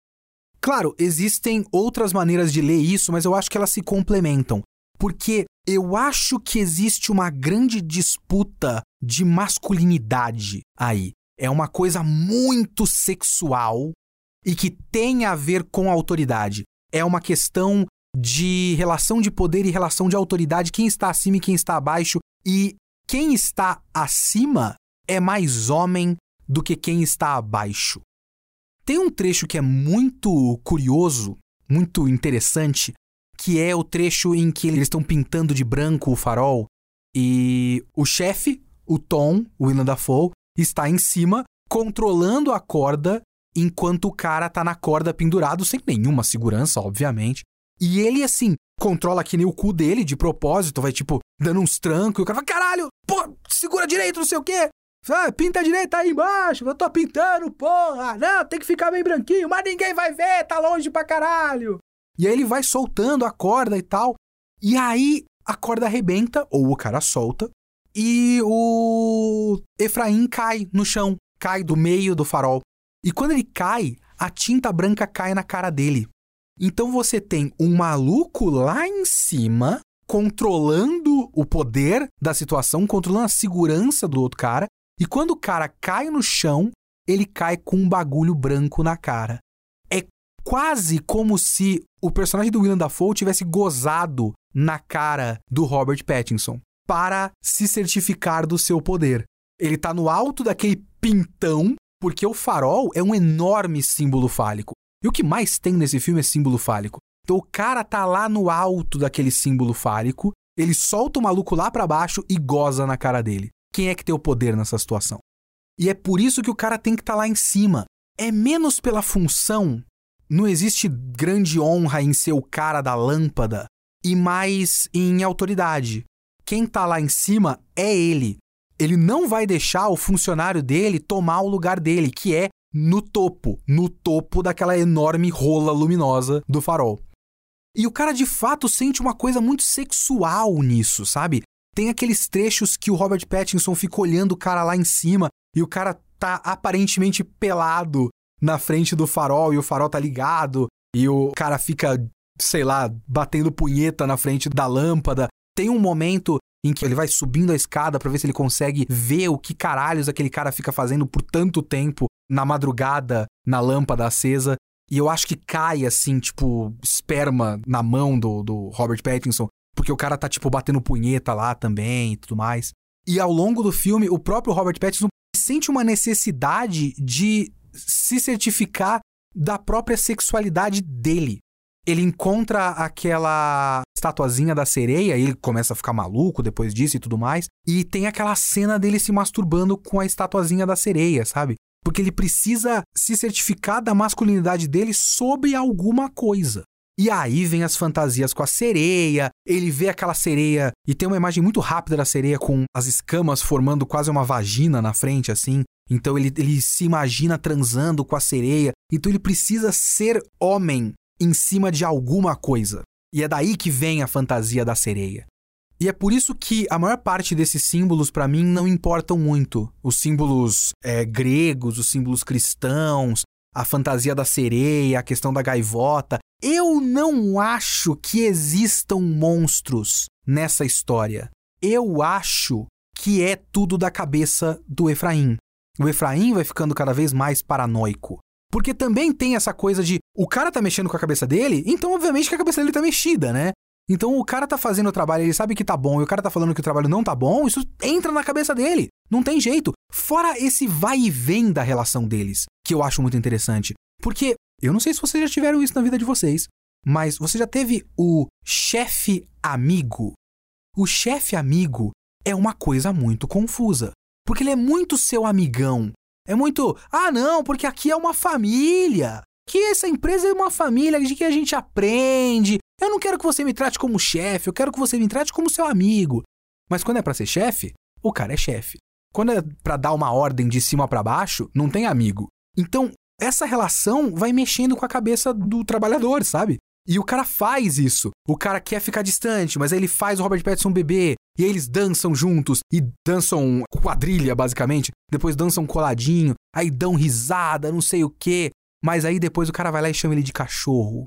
Claro, existem outras maneiras de ler isso, mas eu acho que elas se complementam. Porque eu acho que existe uma grande disputa de masculinidade aí. É uma coisa muito sexual e que tem a ver com a autoridade. É uma questão de relação de poder e relação de autoridade, quem está acima e quem está abaixo. E quem está acima é mais homem do que quem está abaixo. Tem um trecho que é muito curioso, muito interessante, que é o trecho em que eles estão pintando de branco o farol e o chefe, o Tom, o Willem Dafoe, está em cima controlando a corda enquanto o cara tá na corda pendurado sem nenhuma segurança, obviamente. E ele assim controla aqui nem o cu dele de propósito, vai tipo dando uns trancos e o cara fala: "Caralho, pô, segura direito, não sei o quê". Ah, pinta direito aí embaixo, eu tô pintando, porra. Não, tem que ficar bem branquinho, mas ninguém vai ver, tá longe pra caralho. E aí ele vai soltando a corda e tal. E aí a corda arrebenta, ou o cara solta, e o Efraim cai no chão, cai do meio do farol. E quando ele cai, a tinta branca cai na cara dele. Então você tem um maluco lá em cima controlando o poder da situação, controlando a segurança do outro cara, e quando o cara cai no chão, ele cai com um bagulho branco na cara. É quase como se o personagem do William Dafoe tivesse gozado na cara do Robert Pattinson para se certificar do seu poder. Ele tá no alto daquele pintão, porque o farol é um enorme símbolo fálico. E o que mais tem nesse filme é símbolo fálico. Então o cara tá lá no alto daquele símbolo fálico, ele solta o maluco lá para baixo e goza na cara dele. Quem é que tem o poder nessa situação? E é por isso que o cara tem que estar tá lá em cima. É menos pela função. Não existe grande honra em ser o cara da lâmpada e mais em autoridade. Quem tá lá em cima é ele. Ele não vai deixar o funcionário dele tomar o lugar dele, que é no topo, no topo daquela enorme rola luminosa do farol. E o cara de fato sente uma coisa muito sexual nisso, sabe? Tem aqueles trechos que o Robert Pattinson fica olhando o cara lá em cima e o cara tá aparentemente pelado na frente do farol e o farol tá ligado e o cara fica, sei lá, batendo punheta na frente da lâmpada. Tem um momento em que ele vai subindo a escada para ver se ele consegue ver o que caralhos aquele cara fica fazendo por tanto tempo na madrugada na lâmpada acesa. E eu acho que cai assim, tipo, esperma na mão do, do Robert Pattinson porque o cara tá, tipo, batendo punheta lá também e tudo mais. E ao longo do filme, o próprio Robert Pattinson sente uma necessidade de se certificar da própria sexualidade dele. Ele encontra aquela estatuazinha da sereia, e ele começa a ficar maluco depois disso e tudo mais, e tem aquela cena dele se masturbando com a estatuazinha da sereia, sabe? Porque ele precisa se certificar da masculinidade dele sobre alguma coisa. E aí vem as fantasias com a sereia, ele vê aquela sereia e tem uma imagem muito rápida da sereia com as escamas formando quase uma vagina na frente, assim. Então ele, ele se imagina transando com a sereia. Então ele precisa ser homem em cima de alguma coisa. E é daí que vem a fantasia da sereia. E é por isso que a maior parte desses símbolos, para mim, não importam muito. Os símbolos é, gregos, os símbolos cristãos, a fantasia da sereia, a questão da gaivota. Eu não acho que existam monstros nessa história. Eu acho que é tudo da cabeça do Efraim. O Efraim vai ficando cada vez mais paranoico. Porque também tem essa coisa de o cara tá mexendo com a cabeça dele, então obviamente que a cabeça dele tá mexida, né? Então o cara tá fazendo o trabalho, ele sabe que tá bom, e o cara tá falando que o trabalho não tá bom, isso entra na cabeça dele. Não tem jeito. Fora esse vai e vem da relação deles, que eu acho muito interessante. Porque eu não sei se vocês já tiveram isso na vida de vocês, mas você já teve o chefe amigo? O chefe amigo é uma coisa muito confusa. Porque ele é muito seu amigão. É muito, ah, não, porque aqui é uma família. Que essa empresa é uma família de que a gente aprende, eu não quero que você me trate como chefe, eu quero que você me trate como seu amigo. Mas quando é para ser chefe, o cara é chefe. Quando é para dar uma ordem de cima para baixo, não tem amigo. Então, essa relação vai mexendo com a cabeça do trabalhador, sabe? E o cara faz isso. O cara quer ficar distante, mas aí ele faz o Robert Pattinson beber. E aí eles dançam juntos. E dançam quadrilha, basicamente. Depois dançam coladinho. Aí dão risada, não sei o quê. Mas aí depois o cara vai lá e chama ele de cachorro.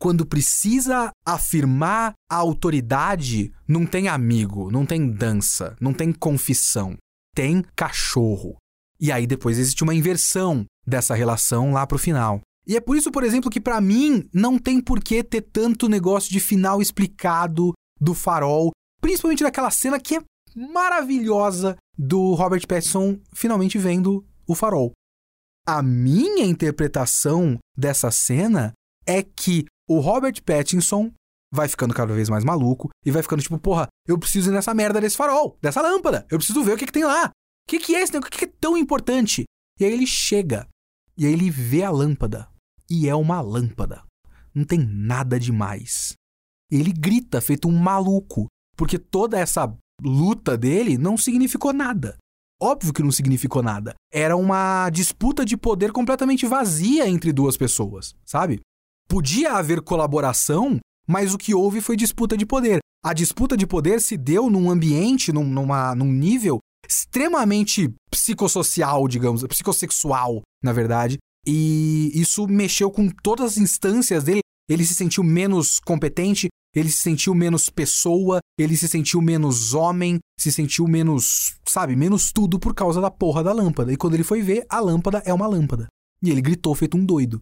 Quando precisa afirmar a autoridade, não tem amigo, não tem dança, não tem confissão. Tem cachorro. E aí depois existe uma inversão dessa relação lá pro final. E é por isso, por exemplo, que para mim não tem por que ter tanto negócio de final explicado do farol, principalmente daquela cena que é maravilhosa do Robert Pattinson finalmente vendo o farol. A minha interpretação dessa cena é que o Robert Pattinson vai ficando cada vez mais maluco e vai ficando tipo, porra, eu preciso ir nessa merda desse farol, dessa lâmpada. Eu preciso ver o que, que tem lá. O que, que é esse negócio? O que, que é tão importante? E aí ele chega e aí ele vê a lâmpada. E é uma lâmpada. Não tem nada demais. Ele grita, feito um maluco, porque toda essa luta dele não significou nada. Óbvio que não significou nada. Era uma disputa de poder completamente vazia entre duas pessoas, sabe? Podia haver colaboração, mas o que houve foi disputa de poder. A disputa de poder se deu num ambiente, num, numa, num nível extremamente psicossocial, digamos, psicossexual, na verdade. E isso mexeu com todas as instâncias dele. Ele se sentiu menos competente, ele se sentiu menos pessoa, ele se sentiu menos homem, se sentiu menos, sabe, menos tudo por causa da porra da lâmpada. E quando ele foi ver, a lâmpada é uma lâmpada. E ele gritou feito um doido.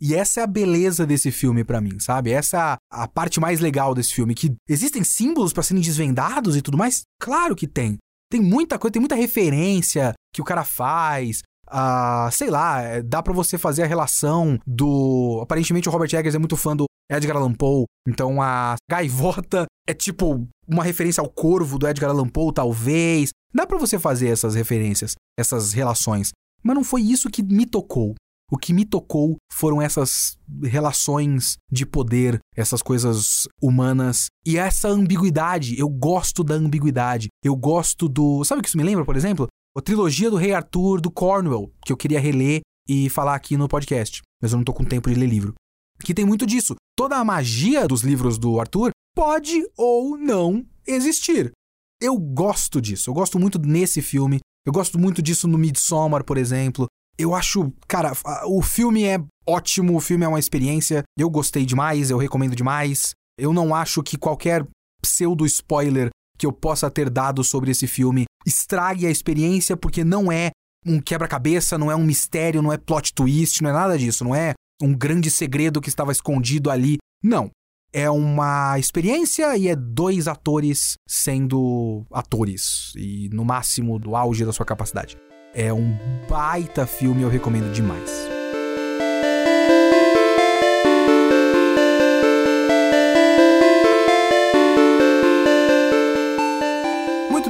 E essa é a beleza desse filme para mim, sabe? Essa é a, parte mais legal desse filme. Que existem símbolos para serem desvendados e tudo mais? Claro que tem. Tem muita coisa, tem muita referência que o cara faz. Uh, sei lá, é, dá para você fazer a relação do. Aparentemente o Robert Eggers é muito fã do Edgar Allan Poe, então a gaivota é tipo uma referência ao corvo do Edgar Allan Poe, talvez. Dá para você fazer essas referências, essas relações. Mas não foi isso que me tocou. O que me tocou foram essas relações de poder, essas coisas humanas e essa ambiguidade. Eu gosto da ambiguidade. Eu gosto do. Sabe o que isso me lembra, por exemplo? A trilogia do Rei Arthur do Cornwell, que eu queria reler e falar aqui no podcast, mas eu não tô com tempo de ler livro. Que tem muito disso. Toda a magia dos livros do Arthur pode ou não existir. Eu gosto disso. Eu gosto muito nesse filme. Eu gosto muito disso no Midsommar, por exemplo. Eu acho, cara, o filme é ótimo, o filme é uma experiência. Eu gostei demais, eu recomendo demais. Eu não acho que qualquer pseudo spoiler que eu possa ter dado sobre esse filme estrague a experiência, porque não é um quebra-cabeça, não é um mistério, não é plot twist, não é nada disso, não é um grande segredo que estava escondido ali. Não. É uma experiência e é dois atores sendo atores, e no máximo do auge da sua capacidade. É um baita filme, eu recomendo demais.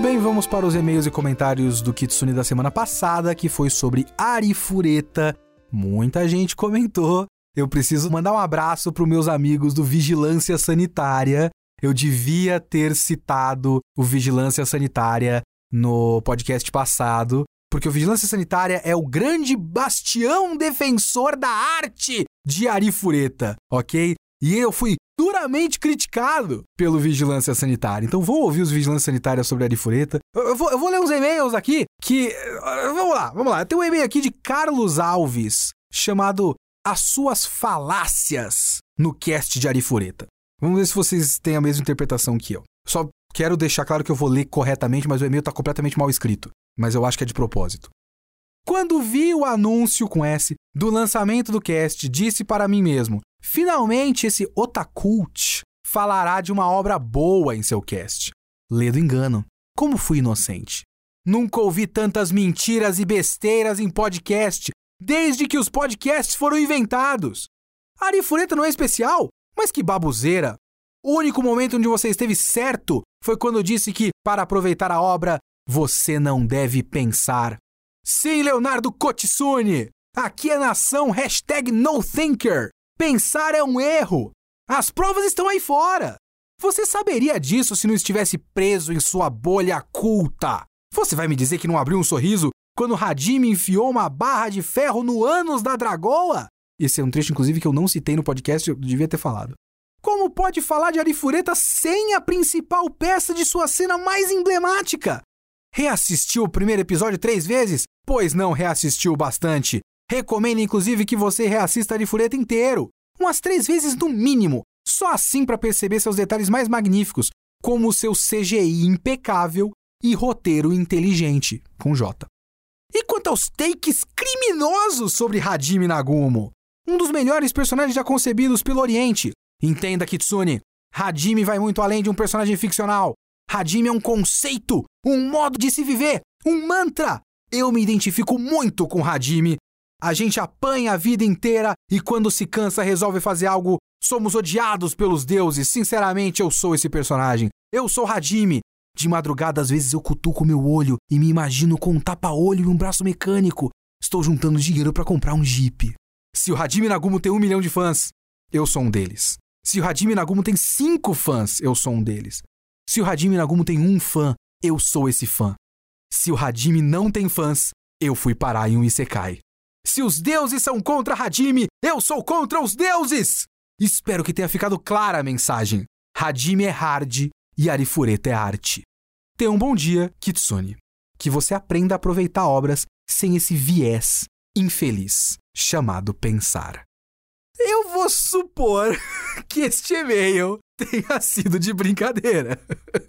Bem, vamos para os e-mails e comentários do Kitsune da semana passada, que foi sobre Arifureta. Muita gente comentou. Eu preciso mandar um abraço para os meus amigos do Vigilância Sanitária. Eu devia ter citado o Vigilância Sanitária no podcast passado, porque o Vigilância Sanitária é o grande bastião defensor da arte de Arifureta, ok? E eu fui duramente criticado pelo Vigilância Sanitária. Então vou ouvir os Vigilância Sanitária sobre a Arifureta. Eu, eu, vou, eu vou ler uns e-mails aqui que. Uh, vamos lá, vamos lá. Tem um e-mail aqui de Carlos Alves chamado As Suas Falácias no cast de Arifureta. Vamos ver se vocês têm a mesma interpretação que eu. Só quero deixar claro que eu vou ler corretamente, mas o e-mail está completamente mal escrito. Mas eu acho que é de propósito. Quando vi o anúncio com S do lançamento do cast, disse para mim mesmo: Finalmente, esse otakult falará de uma obra boa em seu cast. Ledo engano. Como fui inocente. Nunca ouvi tantas mentiras e besteiras em podcast desde que os podcasts foram inventados. A Arifureta não é especial, mas que babuzeira. O único momento onde você esteve certo foi quando disse que, para aproveitar a obra, você não deve pensar. Sim, Leonardo Kotitsune! Aqui é nação hashtag NoThinker. Pensar é um erro. As provas estão aí fora. Você saberia disso se não estivesse preso em sua bolha culta. Você vai me dizer que não abriu um sorriso quando Hadimi enfiou uma barra de ferro no ânus da dragoa? Esse é um trecho, inclusive, que eu não citei no podcast, eu devia ter falado. Como pode falar de Arifureta sem a principal peça de sua cena mais emblemática? Reassistiu o primeiro episódio três vezes? Pois não reassistiu bastante. Recomendo inclusive que você reassista Arifureta inteiro, umas três vezes no mínimo, só assim para perceber seus detalhes mais magníficos, como seu CGI impecável e roteiro inteligente, com J. E quanto aos takes criminosos sobre Hajime Nagumo, um dos melhores personagens já concebidos pelo Oriente. Entenda, Kitsune, Hajime vai muito além de um personagem ficcional. Hajime é um conceito, um modo de se viver, um mantra. Eu me identifico muito com Hajime A gente apanha a vida inteira e quando se cansa resolve fazer algo. Somos odiados pelos deuses. Sinceramente, eu sou esse personagem. Eu sou Hajime. De madrugada, às vezes eu cutuco meu olho e me imagino com um tapa-olho e um braço mecânico. Estou juntando dinheiro para comprar um Jeep. Se o Hajime Nagumo tem um milhão de fãs, eu sou um deles. Se o Hajime Nagumo tem cinco fãs, eu sou um deles. Se o Hajime Nagumo tem um fã, eu sou esse fã. Se o Hajime não tem fãs, eu fui parar em um Isekai. Se os deuses são contra Hajime, eu sou contra os deuses! Espero que tenha ficado clara a mensagem. Hajime é hard e Arifureta é arte. Tenha um bom dia, Kitsune. Que você aprenda a aproveitar obras sem esse viés infeliz chamado pensar. Eu vou supor que este e-mail tenha sido de brincadeira.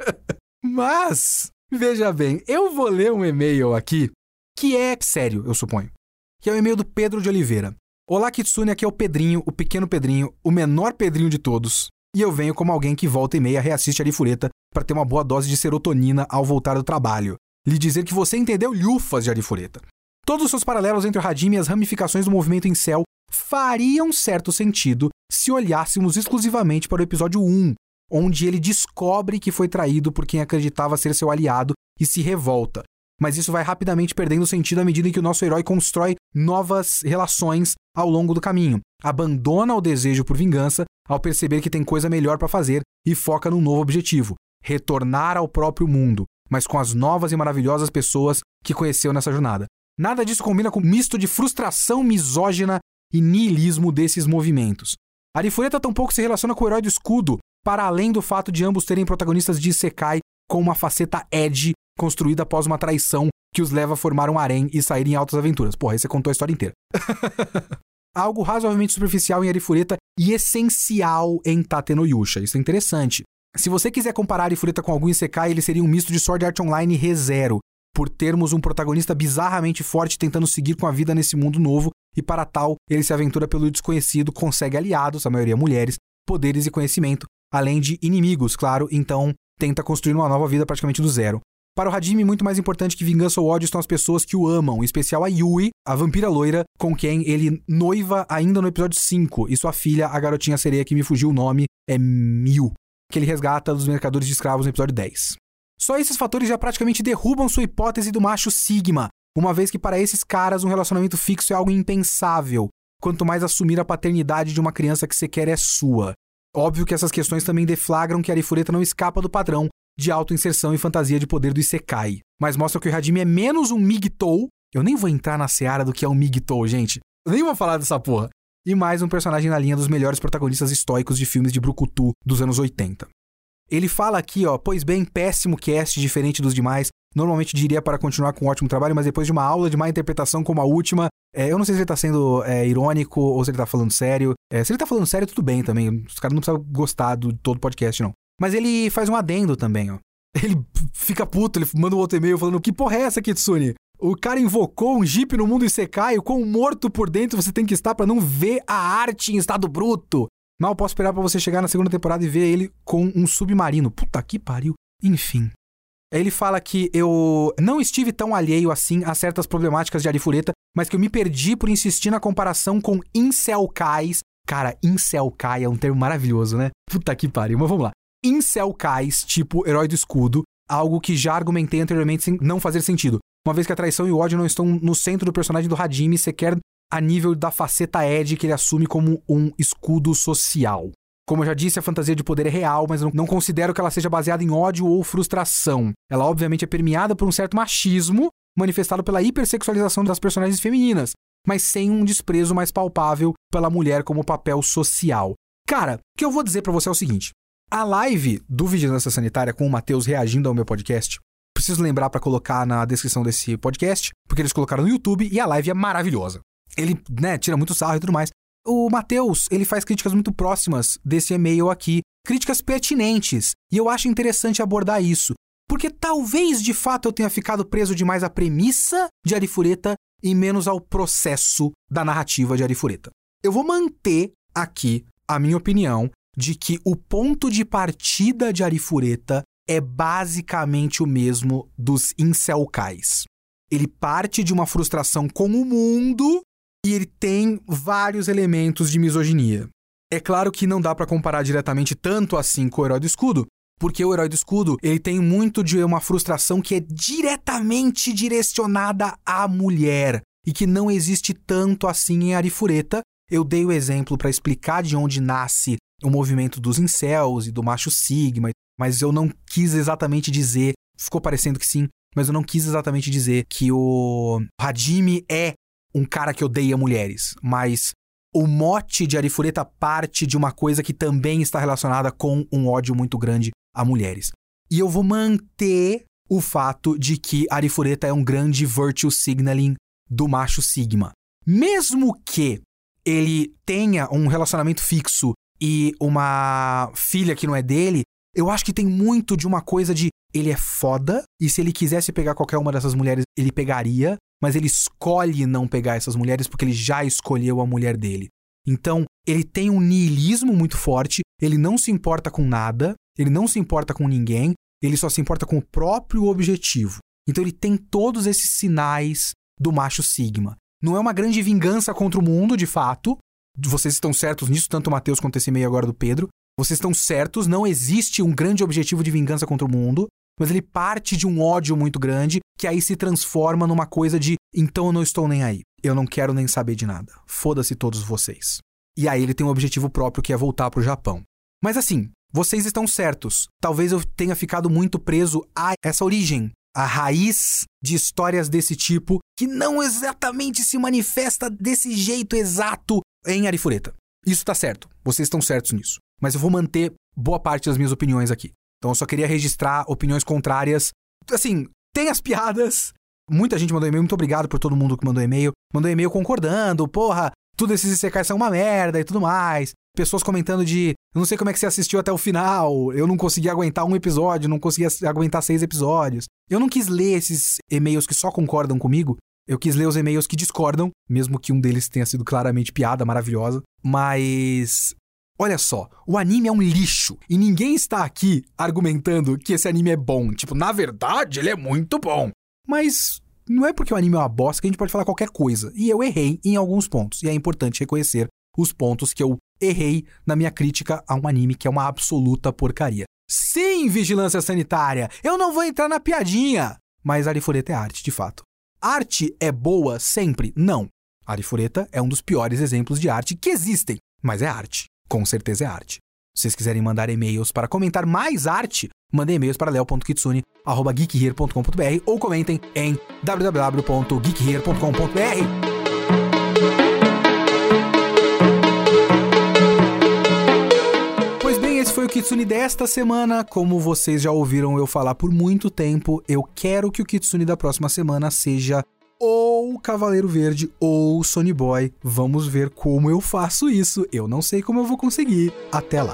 Mas, veja bem, eu vou ler um e-mail aqui que é sério, eu suponho. Que é o e-mail do Pedro de Oliveira. Olá, Kitsune, aqui é o Pedrinho, o pequeno Pedrinho, o menor Pedrinho de todos. E eu venho como alguém que volta e meia reassiste a Arifureta para ter uma boa dose de serotonina ao voltar do trabalho. Lhe dizer que você entendeu lhufas de Arifureta. Todos os seus paralelos entre o Hadimi e as ramificações do movimento em céu fariam certo sentido se olhássemos exclusivamente para o episódio 1, onde ele descobre que foi traído por quem acreditava ser seu aliado e se revolta. Mas isso vai rapidamente perdendo sentido à medida que o nosso herói constrói novas relações ao longo do caminho. Abandona o desejo por vingança ao perceber que tem coisa melhor para fazer e foca num novo objetivo: retornar ao próprio mundo, mas com as novas e maravilhosas pessoas que conheceu nessa jornada. Nada disso combina com o misto de frustração misógina e niilismo desses movimentos. Arifureta tampouco se relaciona com o herói do escudo, para além do fato de ambos terem protagonistas de Isekai com uma faceta edge construída após uma traição que os leva a formar um harém e saírem em altas aventuras. Porra, aí você contou a história inteira. Algo razoavelmente superficial em Arifureta e essencial em Tatenoyusha. Isso é interessante. Se você quiser comparar Arifureta com algum Isekai, ele seria um misto de Sword Art Online e ReZero, por termos um protagonista bizarramente forte tentando seguir com a vida nesse mundo novo, e para tal, ele se aventura pelo desconhecido, consegue aliados, a maioria mulheres, poderes e conhecimento, além de inimigos, claro, então tenta construir uma nova vida praticamente do zero. Para o Hajime, muito mais importante que vingança ou ódio estão as pessoas que o amam, em especial a Yui, a vampira loira, com quem ele noiva ainda no episódio 5, e sua filha, a garotinha sereia que me fugiu o nome, é Miu, que ele resgata dos mercadores de escravos no episódio 10. Só esses fatores já praticamente derrubam sua hipótese do macho Sigma, uma vez que para esses caras um relacionamento fixo é algo impensável, quanto mais assumir a paternidade de uma criança que sequer é sua. Óbvio que essas questões também deflagram que a Arifureta não escapa do padrão de autoinserção e fantasia de poder do Isekai. Mas mostra que o Hajime é menos um Migtou. Eu nem vou entrar na seara do que é um Migtou, gente. Eu nem vou falar dessa porra. E mais um personagem na linha dos melhores protagonistas históricos de filmes de Brucutu dos anos 80. Ele fala aqui, ó, pois bem, péssimo cast, diferente dos demais. Normalmente diria para continuar com um ótimo trabalho, mas depois de uma aula de má interpretação como a última, é, eu não sei se ele tá sendo é, irônico ou se ele tá falando sério. É, se ele tá falando sério, tudo bem também. Os caras não precisam gostar do todo podcast, não. Mas ele faz um adendo também, ó. Ele fica puto, ele manda um outro e-mail falando: Que porra é essa, Kitsune? O cara invocou um jeep no mundo Isekai, o quão morto por dentro você tem que estar para não ver a arte em estado bruto. Mal posso esperar para você chegar na segunda temporada e ver ele com um submarino. Puta que pariu. Enfim. Ele fala que eu não estive tão alheio assim a certas problemáticas de Arifureta, mas que eu me perdi por insistir na comparação com Incelkais. Cara, Incelkai é um termo maravilhoso, né? Puta que pariu. Mas vamos lá incelcais, tipo herói do escudo, algo que já argumentei anteriormente sem não fazer sentido. Uma vez que a traição e o ódio não estão no centro do personagem do Hajime, sequer a nível da faceta Ed que ele assume como um escudo social. Como eu já disse, a fantasia de poder é real, mas não considero que ela seja baseada em ódio ou frustração. Ela obviamente é permeada por um certo machismo, manifestado pela hipersexualização das personagens femininas, mas sem um desprezo mais palpável pela mulher como papel social. Cara, o que eu vou dizer para você é o seguinte: a live do Vigilância Sanitária com o Matheus reagindo ao meu podcast, preciso lembrar para colocar na descrição desse podcast, porque eles colocaram no YouTube e a live é maravilhosa. Ele, né, tira muito sarro e tudo mais. O Matheus, ele faz críticas muito próximas desse e-mail aqui, críticas pertinentes, e eu acho interessante abordar isso, porque talvez de fato eu tenha ficado preso demais à premissa de Arifureta e menos ao processo da narrativa de Arifureta. Eu vou manter aqui a minha opinião de que o ponto de partida de Arifureta é basicamente o mesmo dos incelcais. Ele parte de uma frustração com o mundo e ele tem vários elementos de misoginia. É claro que não dá para comparar diretamente tanto assim com o Herói do Escudo, porque o Herói do Escudo, ele tem muito de uma frustração que é diretamente direcionada à mulher e que não existe tanto assim em Arifureta. Eu dei o exemplo para explicar de onde nasce o movimento dos incels e do macho sigma, mas eu não quis exatamente dizer, ficou parecendo que sim, mas eu não quis exatamente dizer que o Hadimi é um cara que odeia mulheres, mas o mote de Arifureta parte de uma coisa que também está relacionada com um ódio muito grande a mulheres. E eu vou manter o fato de que Arifureta é um grande virtue signaling do macho Sigma. Mesmo que ele tenha um relacionamento fixo e uma filha que não é dele, eu acho que tem muito de uma coisa de ele é foda e se ele quisesse pegar qualquer uma dessas mulheres, ele pegaria, mas ele escolhe não pegar essas mulheres porque ele já escolheu a mulher dele. Então, ele tem um niilismo muito forte, ele não se importa com nada, ele não se importa com ninguém, ele só se importa com o próprio objetivo. Então, ele tem todos esses sinais do macho Sigma. Não é uma grande vingança contra o mundo, de fato. Vocês estão certos nisso, tanto o Matheus quanto esse meio agora do Pedro. Vocês estão certos, não existe um grande objetivo de vingança contra o mundo mas ele parte de um ódio muito grande que aí se transforma numa coisa de então eu não estou nem aí. Eu não quero nem saber de nada. Foda-se todos vocês. E aí ele tem um objetivo próprio que é voltar pro Japão. Mas assim, vocês estão certos. Talvez eu tenha ficado muito preso a essa origem, a raiz de histórias desse tipo que não exatamente se manifesta desse jeito exato em Arifureta. Isso tá certo. Vocês estão certos nisso. Mas eu vou manter boa parte das minhas opiniões aqui. Então eu só queria registrar opiniões contrárias. Assim, tem as piadas. Muita gente mandou e-mail, muito obrigado por todo mundo que mandou e-mail. Mandou e-mail concordando, porra, tudo esses ICKs são uma merda e tudo mais. Pessoas comentando de, eu não sei como é que você assistiu até o final, eu não consegui aguentar um episódio, não consegui aguentar seis episódios. Eu não quis ler esses e-mails que só concordam comigo, eu quis ler os e-mails que discordam, mesmo que um deles tenha sido claramente piada maravilhosa. Mas Olha só, o anime é um lixo e ninguém está aqui argumentando que esse anime é bom. Tipo, na verdade, ele é muito bom. Mas não é porque o anime é uma bosta que a gente pode falar qualquer coisa. E eu errei em alguns pontos. E é importante reconhecer os pontos que eu errei na minha crítica a um anime que é uma absoluta porcaria. Sim, vigilância sanitária, eu não vou entrar na piadinha. Mas Arifureta é arte, de fato. Arte é boa sempre? Não. Arifureta é um dos piores exemplos de arte que existem, mas é arte com certeza é arte. Se vocês quiserem mandar e-mails para comentar mais arte, mandem e-mails para leo.kitsune.geekhere.com.br ou comentem em www.geekhere.com.br. foi o Kitsune desta semana. Como vocês já ouviram eu falar por muito tempo, eu quero que o Kitsune da próxima semana seja ou Cavaleiro Verde ou Sony Boy. Vamos ver como eu faço isso. Eu não sei como eu vou conseguir. Até lá.